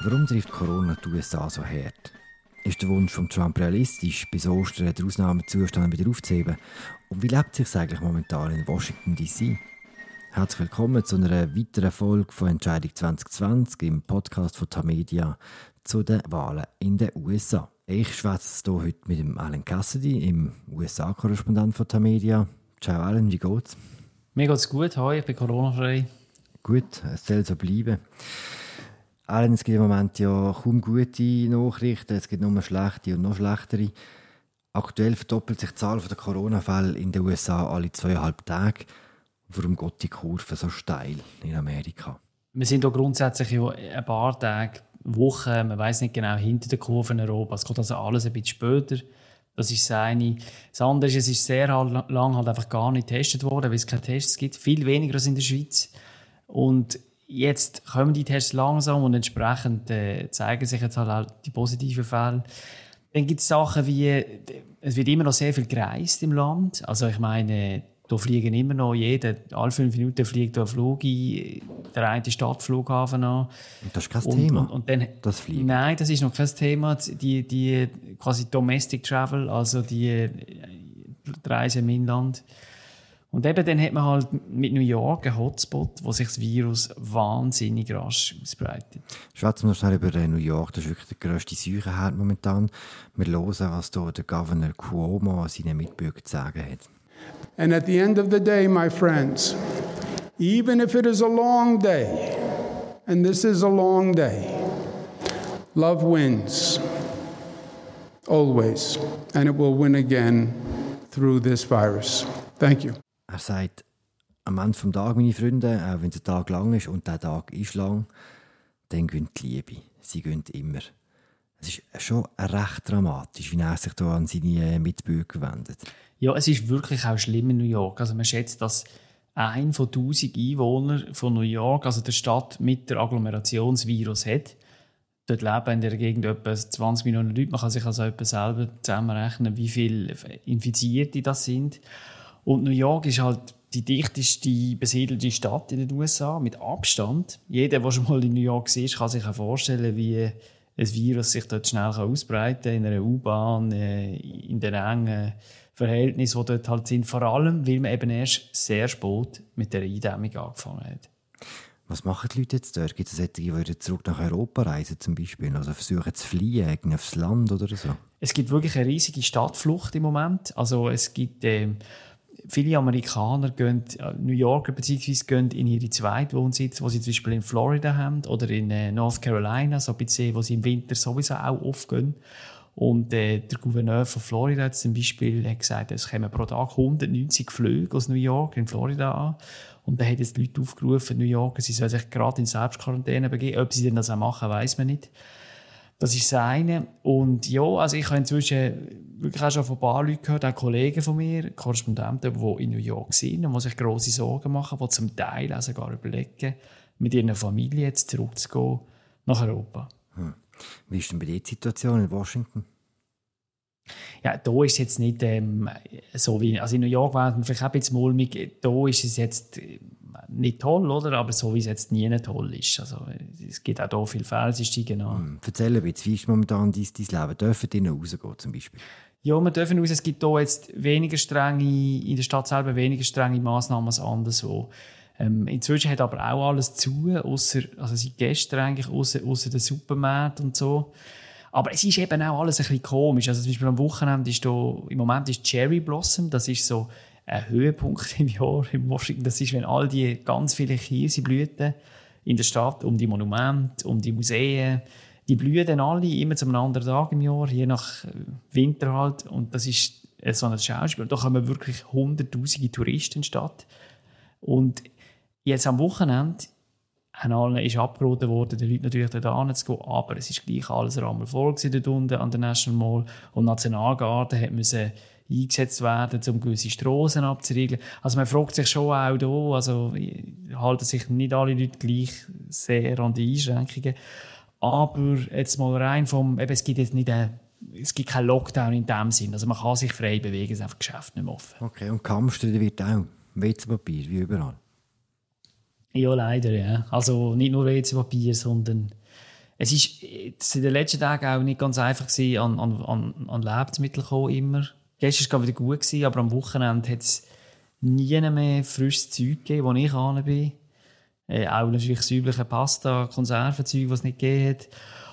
Warum trifft Corona die USA so hart? Ist der Wunsch von Trump realistisch, bis Ostern den Ausnahmezustand wieder aufzuheben? Und wie lebt es sich eigentlich momentan in Washington D.C.? Herzlich willkommen zu einer weiteren Folge von Entscheidung 2020 im Podcast von Tamedia zu den Wahlen in den USA. Ich schwätze hier heute mit dem Alan Cassidy, im USA-Korrespondent von Tamedia. Ciao Alan, wie geht's? Mir geht's gut, hi, ich bin Corona-frei. Gut, es soll so bleiben. Alan, es gibt im Moment ja kaum gute Nachrichten, es gibt nur schlechte und noch schlechtere. Aktuell verdoppelt sich die Zahl der Corona-Fälle in den USA alle zweieinhalb Tage. Warum geht die Kurve so steil in Amerika? Wir sind hier grundsätzlich ja ein paar Tage, Wochen, man weiß nicht genau, hinter der Kurve in Europa. Es geht also alles ein bisschen später. Das ist das eine. Das andere ist, es ist sehr lange halt einfach gar nicht getestet worden, weil es keine Tests gibt. Viel weniger als in der Schweiz. Und jetzt kommen die Tests langsam und entsprechend äh, zeigen sich jetzt halt auch die positiven Fälle. Dann gibt es Sachen wie, es wird immer noch sehr viel gereist im Land. Also ich meine, da fliegen immer noch jeder, alle fünf Minuten fliegt da ein Flug ein, der eine Stadtflughafen an. Das ist kein und, Thema, und, und dann, das Fliegen? Nein, das ist noch kein Thema. Die, die quasi Domestic Travel, also die, die Reise im Inland. Und eben dann hat man halt mit New York einen Hotspot, wo sich das Virus wahnsinnig rasch ausbreitet. Schwätzen wir noch schnell über New York. Das ist wirklich der grösste Seuchenherd momentan. Wir hören, was hier der Governor Cuomo an seinen Mitbürgern zu sagen hat. And at the end of the day, my friends, even if it is a long day, and this is a long day, love wins. Always. And it will win again through this virus. Thank you. Er sagt, am Ende des Tages, meine Freunde, auch wenn der Tag lang ist und der Tag ist lang, dann gönnt die Liebe. Sie gönnt immer. Es ist schon recht dramatisch, wie er sich da an seine Mitbürger wendet. Ja, es ist wirklich auch schlimm in New York. Also man schätzt, dass ein von 1000 Einwohnern von New York, also der Stadt mit der Agglomerationsvirus hat. Dort leben in der Gegend etwa 20 Millionen Leute. Man kann sich also selber zusammenrechnen, wie viele Infizierte das sind. Und New York ist halt die dichteste besiedelte Stadt in den USA mit Abstand. Jeder, der schon mal in New York war, kann sich auch vorstellen, wie ein Virus sich dort schnell ausbreiten kann, in einer U-Bahn, äh, in den engen Verhältnissen, die dort halt sind. Vor allem, weil man eben erst sehr spät mit der Eindämmung angefangen hat. Was machen die Leute jetzt dort? Gibt es solche, die zurück nach Europa reisen zum Beispiel? Also versuchen zu fliehen aufs Land oder so? Es gibt wirklich eine riesige Stadtflucht im Moment. Also es gibt... Äh, viele Amerikaner gehen, äh, New Yorker beziehungsweise gehen in ihre Zweitwohnsitz, wo sie zum Beispiel in Florida haben oder in äh, North Carolina, so ein bisschen, wo sie im Winter sowieso auch oft gehen. Und äh, der Gouverneur von Florida hat zum Beispiel hat gesagt, es kommen pro Tag 190 Flüge aus New York in Florida an. Und dann hat jetzt die Leute aufgerufen, New Yorker, sie sollen sich gerade in Selbstquarantäne begeben. Ob sie denn das auch machen, weiß man nicht. Das ist das eine. Und ja, also ich habe inzwischen wirklich auch schon von ein paar Leuten gehört, auch Kollegen von mir, Korrespondenten, die in New York sind und die sich grosse Sorgen machen, die zum Teil auch sogar überlegen, mit ihrer Familie jetzt zurückzugehen nach Europa. Hm. Wie ist denn bei dir die Situation in Washington? Ja, da ist es jetzt nicht ähm, so wie, also in New York war es vielleicht auch ein bisschen mulmig, da ist es jetzt nicht toll, oder? Aber so wie es jetzt nie toll ist. Also, es gibt auch hier viele Felsensteigen an. Hm. Erzähl ein bisschen, wie ist momentan dein, dein Leben? Dürfen die noch rausgehen zum Beispiel? Ja, wir dürfen raus. Es gibt hier jetzt weniger strenge, in der Stadt selber weniger strenge Massnahmen als anderswo. Ähm, inzwischen hat aber auch alles zu, außer, also seit gestern eigentlich, außer, außer den Supermärkten und so. Aber es ist eben auch alles ein bisschen komisch. Also zum Beispiel am Wochenende ist da, im Moment ist Cherry Blossom, das ist so ein Höhepunkt im Jahr in Washington. Das ist, wenn all die ganz viele Kirseblüten in der Stadt, um die Monumente, um die Museen, die blühen dann alle immer zu einem anderen Tag im Jahr, je nach äh, Winter halt. Und das ist so ein Schauspiel. Da kommen wirklich hunderttausende Touristen in die Stadt. Und jetzt am Wochenende haben alle, ist abgeraten worden, den Leuten natürlich dort hinzugehen, aber es ist gleich alles einmal voll dort unten an der National Mall. Und die Nationalgarde hat müssen eingesetzt werden, um gewisse Strassen abzuriegeln. Also man fragt sich schon auch hier, also halten sich nicht alle Leute gleich sehr an die Einschränkungen. Aber jetzt mal rein vom, eben, es gibt jetzt nicht eine, es gibt keinen Lockdown in dem Sinn. Also man kann sich frei bewegen, es ist einfach Geschäft nicht mehr offen. Okay, und Kampfstreit wird auch WC-Papier, wie überall? Ja, leider, ja. Also nicht nur WC-Papier, sondern es ist in den letzten Tagen auch nicht ganz einfach gewesen, an, an, an, an Lebensmittel kommen immer. Gestern war es wieder gut, gewesen, aber am Wochenende hat es nie mehr frisches Zeug gegeben, wo ich ran bin. Äh, auch natürlich das übliche Pasta, Konservenzeug, was es nicht gegeben hat.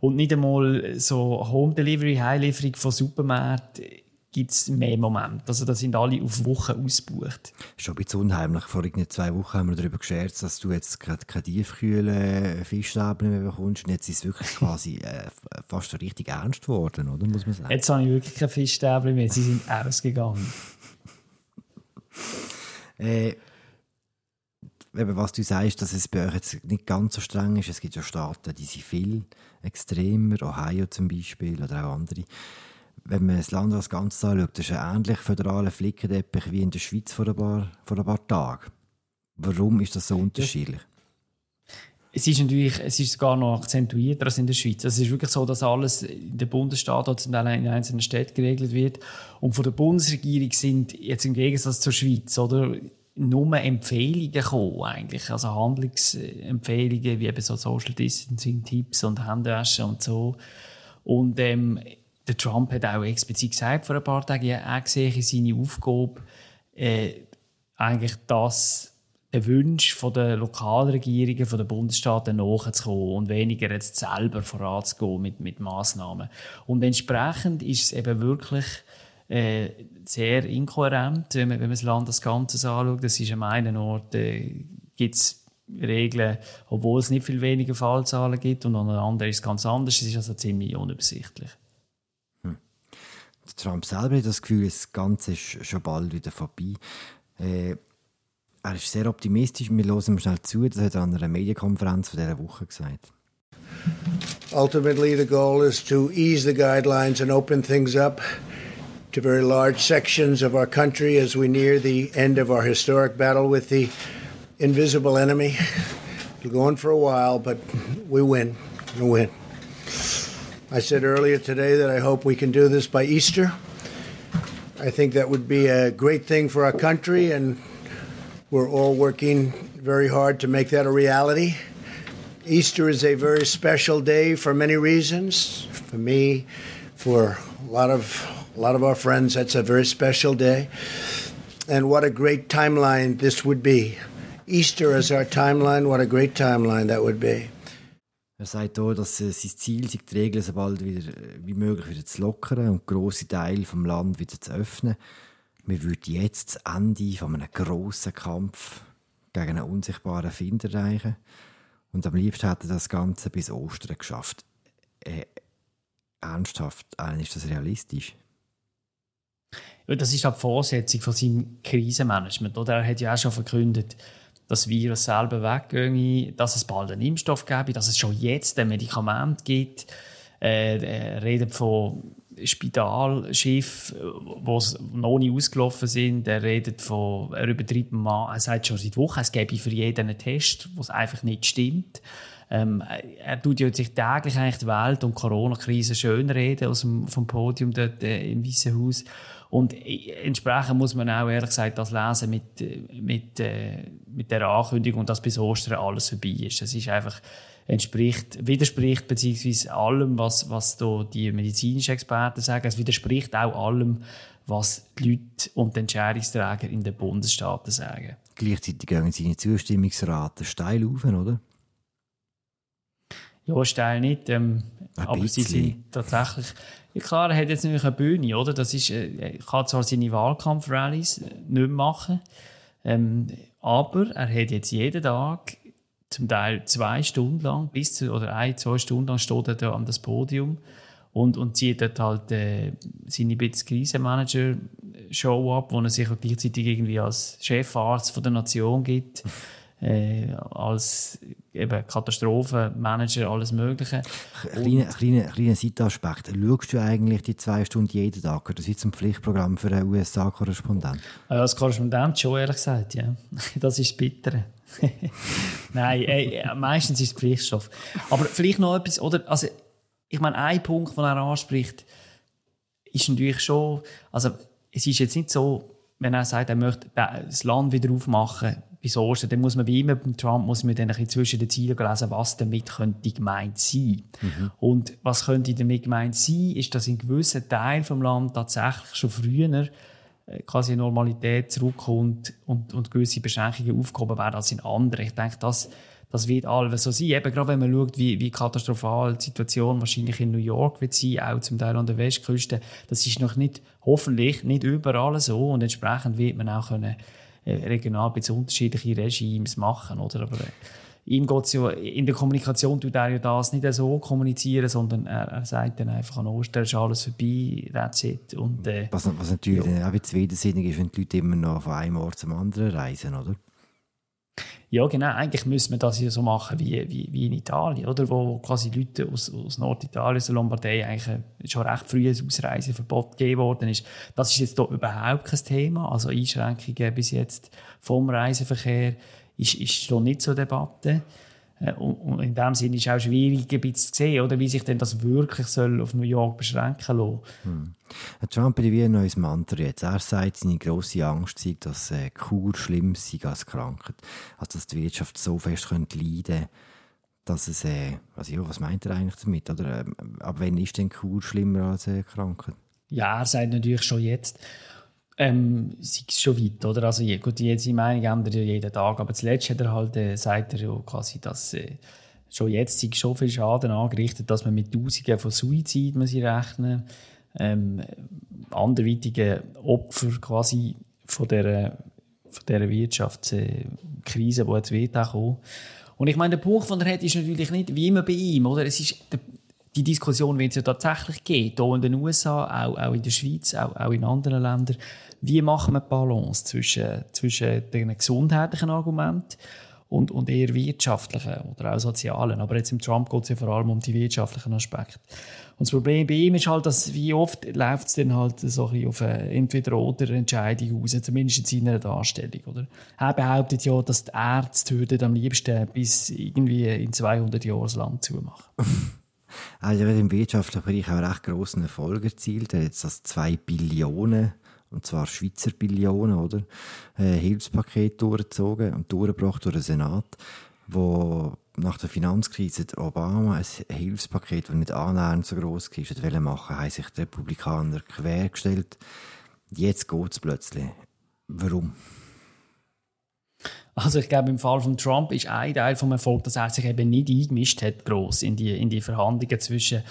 Und nicht einmal so Home Delivery, Heimlieferung von Supermärkten gibt es mehr Momente. Also da sind alle auf Wochen ausgebucht. Schon ein bisschen unheimlich. Vor zwei Wochen haben wir darüber gescherzt, dass du jetzt gerade keine tiefkühlen Fischstäbchen mehr bekommst. Und jetzt ist es wirklich quasi äh, fast richtig ernst geworden, oder? Muss man sagen. Jetzt habe ich wirklich keine Fischstäbchen mehr. Sie sind ausgegangen. äh, eben, was du sagst, dass es bei euch jetzt nicht ganz so streng ist. Es gibt ja Staaten, die sind viel extremer, Ohio zum Beispiel oder auch andere. Wenn man das Land als Ganzes anschaut, ist ein ähnlich föderaler Flickenteppich wie in der Schweiz vor ein paar, vor ein paar Tagen. Warum ist das so unterschiedlich? Es ist natürlich, es ist sogar noch akzentuierter als in der Schweiz. Es ist wirklich so, dass alles in den Bundesstaaten oder in einzelnen Städten geregelt wird. Und von der Bundesregierung sind jetzt im Gegensatz zur Schweiz, oder? nur Empfehlungen gekommen, eigentlich. Also Handlungsempfehlungen, wie eben so Social Distancing Tipps und Händewaschen und so. Und, ähm, der Trump hat auch explizit gesagt vor ein paar Tagen, er sehe seine Aufgabe, äh, eigentlich das, den Wunsch der Lokalregierungen, den Bundesstaaten nachzukommen und weniger jetzt selber voranzugehen mit, mit Massnahmen. Und entsprechend ist es eben wirklich äh, sehr inkohärent, wenn man, wenn man das Land als Ganzes anschaut. Das ist am einen Ort äh, gibt es Regeln, obwohl es nicht viel weniger Fallzahlen gibt und an einem anderen ist es ganz anders. Es ist also ziemlich unübersichtlich. Trump selber hat das Gefühl, das Ganze ist schon bald wieder vorbei. Äh, er ist sehr optimistisch. Wir hören ihm schnell zu. Das hat er an einer Medienkonferenz von dieser Woche gesagt. Ultimately, the goal is to ease the guidelines and open things up. to very large sections of our country as we near the end of our historic battle with the invisible enemy. It'll go on for a while, but we win. We win. I said earlier today that I hope we can do this by Easter. I think that would be a great thing for our country, and we're all working very hard to make that a reality. Easter is a very special day for many reasons. For me, for a lot of a lot of our friends, that's a very special day. And what a great timeline this would be. Easter as our timeline, what a great timeline that would be. Er sagt auch, dass äh, sein Ziel sei, die Regeln so bald wieder, äh, wie möglich wieder zu lockern und grosse Teile vom Land wieder zu öffnen. Wir würden jetzt das Ende von einem grossen Kampf gegen einen unsichtbaren Find erreichen. Und am liebsten hätte er das Ganze bis Ostern geschafft. Äh, ernsthaft, ist das realistisch? Das ist die Vorsetzung von seinem Krisenmanagement. Oder? Er hat ja auch schon verkündet, das Virus selber weggehe, dass es bald einen Impfstoff gäbe, dass es schon jetzt ein Medikament gibt. Äh, er redet von Spitalschiffen, die noch nicht ausgelaufen sind. Er redet von, er übertreibt mal, er sagt schon seit Wochen, es gäbe für jeden einen Test, was einfach nicht stimmt. Ähm, er tut ja sich täglich eigentlich die Welt und Corona-Krise schönreden aus dem vom Podium dort äh, im Weißen Haus. Und entsprechend muss man auch ehrlich gesagt das lesen mit, mit, äh, mit der Ankündigung, dass bis Ostern alles vorbei ist. Das ist einfach, entspricht, widerspricht beziehungsweise allem, was, was da die medizinischen Experten sagen. Es widerspricht auch allem, was die Leute und die Entscheidungsträger in den Bundesstaaten sagen. Gleichzeitig gehen seine Zustimmungsraten steil auf, oder? Ja, steil nicht. Ähm, aber bisschen. sie sind tatsächlich ja, klar, er hat jetzt natürlich eine Bühne, oder? Das ist, äh, er kann zwar seine Wahlkampfrallies nicht mehr machen, ähm, aber er hat jetzt jeden Tag, zum Teil zwei Stunden lang, bis zu, oder ein, zwei Stunden lang steht er da an das Podium und, und zieht dort halt äh, seine Krisenmanager-Show ab, wo er sich gleichzeitig irgendwie als Chefarzt von der Nation gibt äh, als eben Katastrophenmanager, alles Mögliche. Kleiner kleine, kleine Seitenaspekt. Schaust du eigentlich die zwei Stunden jeden Tag? Das wie zum Pflichtprogramm für einen USA-Korrespondent? Ja, als Korrespondent schon, ehrlich gesagt, ja. Das ist bitter. Nein, ey, meistens ist es Pflichtstoff. Aber vielleicht noch etwas, oder? Also, ich meine, ein Punkt, den er anspricht, ist natürlich schon, also, es ist jetzt nicht so, wenn er sagt, er möchte das Land wieder aufmachen, Ostern, dann muss man wie immer beim Trump muss man dann ein bisschen zwischen den Zielen lesen, was damit könnte gemeint sein. Mhm. Und was könnte damit gemeint sein, ist, dass in gewissen Teilen vom Land tatsächlich schon früher äh, quasi Normalität zurückkommt und, und gewisse Beschränkungen aufgehoben werden als in anderen. Ich denke, das, das wird alles so sein. Eben gerade wenn man schaut, wie, wie katastrophal die Situation wahrscheinlich in New York wird sein, auch zum Teil an der Westküste. Das ist noch nicht, hoffentlich nicht überall so und entsprechend wird man auch können, regional ein unterschiedliche Regimes machen, oder? Aber, äh, ihm geht's ja, in der Kommunikation tut er ja das nicht so kommunizieren, sondern er, er sagt dann einfach an Ostern ist alles vorbei, that's it. Und, äh, was, was natürlich ja. auch jetzt widersinnig ist, wenn die Leute immer noch von einem Ort zum anderen reisen, oder? Ja, genau. Eigentlich müsste man das ja so machen wie, wie, wie in Italien, oder? Wo quasi Leute aus, aus Norditalien, aus der Lombardei, eigentlich schon recht früh ein Ausreiseverbot gegeben worden ist. Das ist jetzt hier überhaupt kein Thema. Also Einschränkungen bis jetzt vom Reiseverkehr ist, ist noch nicht zur Debatte. Äh, und in dem Sinne ist es auch schwierig ein bisschen zu sehen, oder, wie sich denn das wirklich soll auf New York beschränken soll. Hm. Trump hat wie ein neues Mantra jetzt. Er sagt, seine grosse Angst sei, dass äh, Kur schlimm sei als Krankheit. Also, dass die Wirtschaft so fest könnte leiden dass es, äh, also ja, was meint er eigentlich damit? Oder, äh, ab wann ist denn Kur schlimmer als äh, Krankheit? Ja, er sagt natürlich schon jetzt ähm, sei es schon weit, oder? Also, gut, jetzt seine Meinung ändert ja jeden Tag, aber zuletzt hat er halt, äh, sagt er ja quasi, dass äh, schon jetzt sei schon viel Schaden angerichtet, dass man mit Tausenden von Suizid muss rechnen ähm, anderweitige Opfer quasi von dieser, von dieser Wirtschaftskrise, die jetzt wird auch Und ich meine, der Punkt, den er hat, ist natürlich nicht wie immer bei ihm, oder? Es ist, der, die Diskussion wird es ja tatsächlich geben, hier in den USA, auch, auch in der Schweiz, auch, auch in anderen Ländern. Wie machen wir die Balance zwischen, zwischen den gesundheitlichen Argumenten und, und eher wirtschaftlichen oder auch sozialen? Aber jetzt im Trump geht es ja vor allem um die wirtschaftlichen Aspekte. Und das Problem bei ihm ist halt, dass wie oft läuft es dann halt so ein auf eine Entweder-oder-Entscheidung aus, zumindest in seiner Darstellung. Oder? Er behauptet ja, dass die Ärzte am liebsten bis irgendwie in 200 Jahren das Land zumachen. Also er hat im wirtschaftlichen Bereich auch recht grossen Erfolg erzielt. Er hat jetzt das 2 Billionen, und zwar Schweizer Billionen, oder? Äh, Hilfspaket durchgezogen und durchgebracht durch den Senat, wo nach der Finanzkrise der Obama ein Hilfspaket, das nicht annähernd so groß war, machen, haben sich die Republikaner quergestellt. Jetzt geht es plötzlich. Warum? Also ich glaube, im Fall von Trump ist ein Teil vom Erfolg, dass er sich eben nicht eingemischt hat, groß in die, in die Verhandlungen zwischen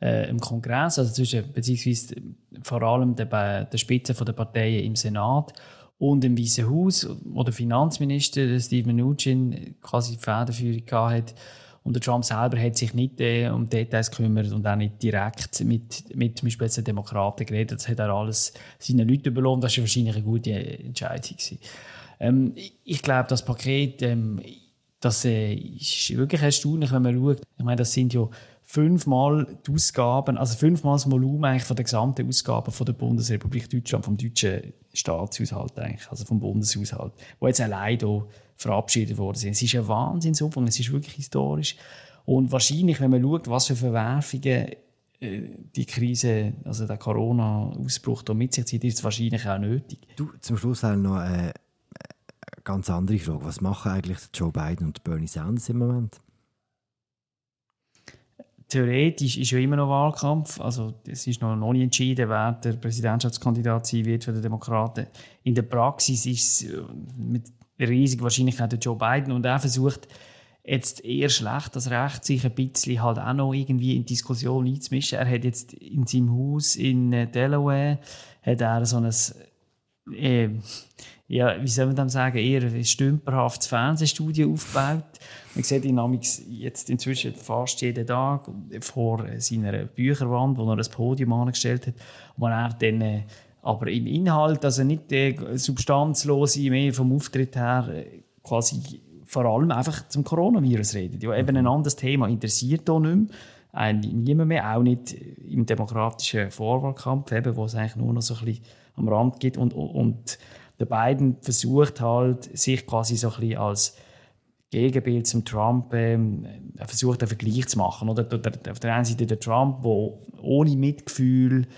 äh, im Kongress, also zwischen, beziehungsweise vor allem der, der Spitze der Parteien im Senat und im Weißen Haus, wo der Finanzminister Steve Mnuchin quasi die Federführung hat. Und der Trump selber hat sich nicht äh, um Details gekümmert und auch nicht direkt mit, mit zum Beispiel den Demokraten geredet. Das hat er alles seinen Leuten überlassen. Das war wahrscheinlich eine gute Entscheidung. Gewesen. Ähm, ich glaube, das Paket, ähm, das äh, ist wirklich erstaunlich, wenn man schaut. Ich meine, das sind ja fünfmal die Ausgaben, also fünfmal das Volumen eigentlich von der gesamten Ausgaben von der Bundesrepublik Deutschland, vom deutschen Staatshaushalt eigentlich, also vom Bundeshaushalt, wo jetzt allein hier verabschiedet worden sind. Es ist ein Wahnsinnsumfang, es ist wirklich historisch. Und wahrscheinlich, wenn man schaut, was für Verwerfungen äh, die Krise, also der Corona-Ausbruch mit sich zieht, ist es wahrscheinlich auch nötig. Du, zum Schluss noch äh, ganz andere Frage. Was machen eigentlich Joe Biden und Bernie Sanders im Moment? Theoretisch ist ja immer noch Wahlkampf. Also es ist noch, noch nicht entschieden, wer der Präsidentschaftskandidat sein wird für die Demokraten. In der Praxis ist es äh, mit riesiger Wahrscheinlichkeit der Joe Biden und er versucht jetzt eher schlecht als recht, sich ein bisschen halt auch noch irgendwie in Diskussion einzumischen. Er hat jetzt in seinem Haus in äh, Delaware hat er so ein äh, ja, wie soll man dem sagen, eher ein stümperhaftes Fernsehstudio aufgebaut. Man sieht ihn jetzt inzwischen fast jeden Tag vor seiner Bücherwand, wo er ein Podium angestellt hat, wo er dann äh, aber im Inhalt, also nicht der substanzlose mehr vom Auftritt her, äh, quasi vor allem einfach zum Coronavirus redet. Ja, eben ein anderes Thema interessiert hier nicht mehr. Äh, niemand mehr, auch nicht im demokratischen Vorwahlkampf, eben, wo es eigentlich nur noch so ein bisschen am Rand gibt und, und der Biden versucht halt, sich quasi so ein bisschen als Gegenbild zum Trump, ähm, er versucht einen Vergleich zu machen. Oder? Auf der einen Seite der Trump, der ohne Mitgefühl,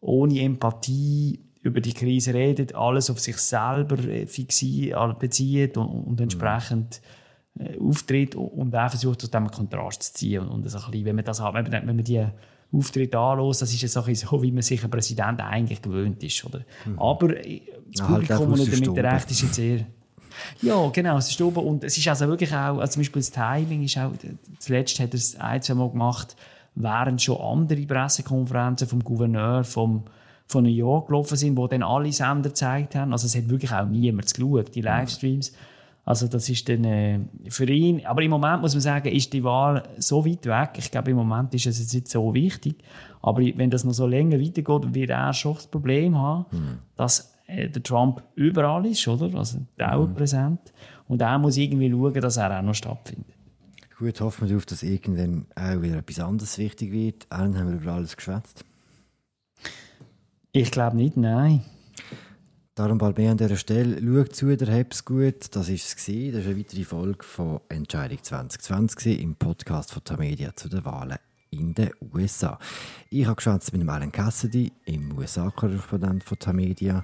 ohne Empathie über die Krise redet, alles auf sich selber äh, fixiert, bezieht und, und entsprechend äh, auftritt und auch versucht, aus dem Kontrast zu ziehen. Und, und so ein bisschen, wenn man das hat, wenn man, wenn man die Auftritte anlässt, das ist ja so, wie man sich ein Präsident eigentlich gewöhnt ist. Oder? Mhm. Aber äh, das ja, halt Publikum, das damit recht ist, jetzt sehr ja, genau, es ist oben. Und es ist also wirklich auch, also zum Beispiel das Timing ist auch, zuletzt hat er es ein, zwei Mal gemacht, während schon andere Pressekonferenzen vom Gouverneur vom, von New York gelaufen sind, wo dann alle Sender gezeigt haben. Also es hat wirklich auch niemand geschaut, die Livestreams. Also das ist dann äh, für ihn, aber im Moment muss man sagen, ist die Wahl so weit weg. Ich glaube, im Moment ist es jetzt nicht so wichtig. Aber wenn das noch so länger weitergeht, wird er schon das Problem haben, mhm. dass äh, der Trump überall ist, oder? Also dauerpräsent. Mhm. Und er muss irgendwie schauen, dass er auch noch stattfindet. Gut, hoffen wir darauf, dass irgendwann auch wieder etwas anderes wichtig wird. Allen haben wir über alles geschwätzt. Ich glaube nicht, nein. Darum bald mehr an dieser Stelle. Schaut zu, der hab's gut. Das war es. Das ist eine weitere Folge von Entscheidung 2020 im Podcast von Tamedia zu den Wahlen in den USA. Ich habe geschwätzt mit Alan Cassidy, im USA-Korrespondent von Tamedia.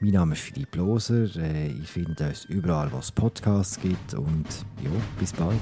Mein Name ist Philipp Loser. Äh, ich finde uns überall, wo es Podcasts gibt. Und ja, bis bald.